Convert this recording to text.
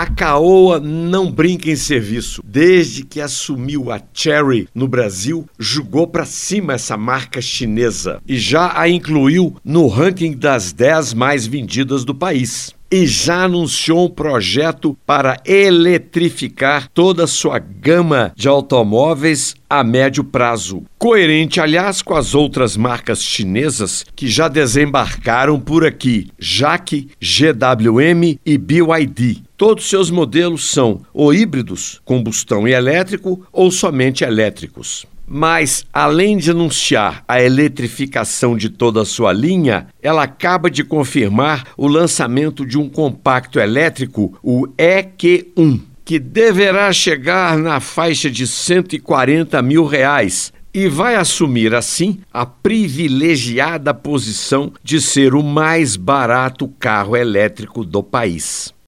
A Caoa não brinca em serviço. Desde que assumiu a Cherry no Brasil, jogou para cima essa marca chinesa e já a incluiu no ranking das 10 mais vendidas do país e já anunciou um projeto para eletrificar toda a sua gama de automóveis a médio prazo. Coerente, aliás, com as outras marcas chinesas que já desembarcaram por aqui: Jaque, GWM e BYD. Todos seus modelos são ou híbridos, combustão e elétrico, ou somente elétricos. Mas, além de anunciar a eletrificação de toda a sua linha, ela acaba de confirmar o lançamento de um compacto elétrico, o EQ1, que deverá chegar na faixa de 140 mil reais e vai assumir assim a privilegiada posição de ser o mais barato carro elétrico do país.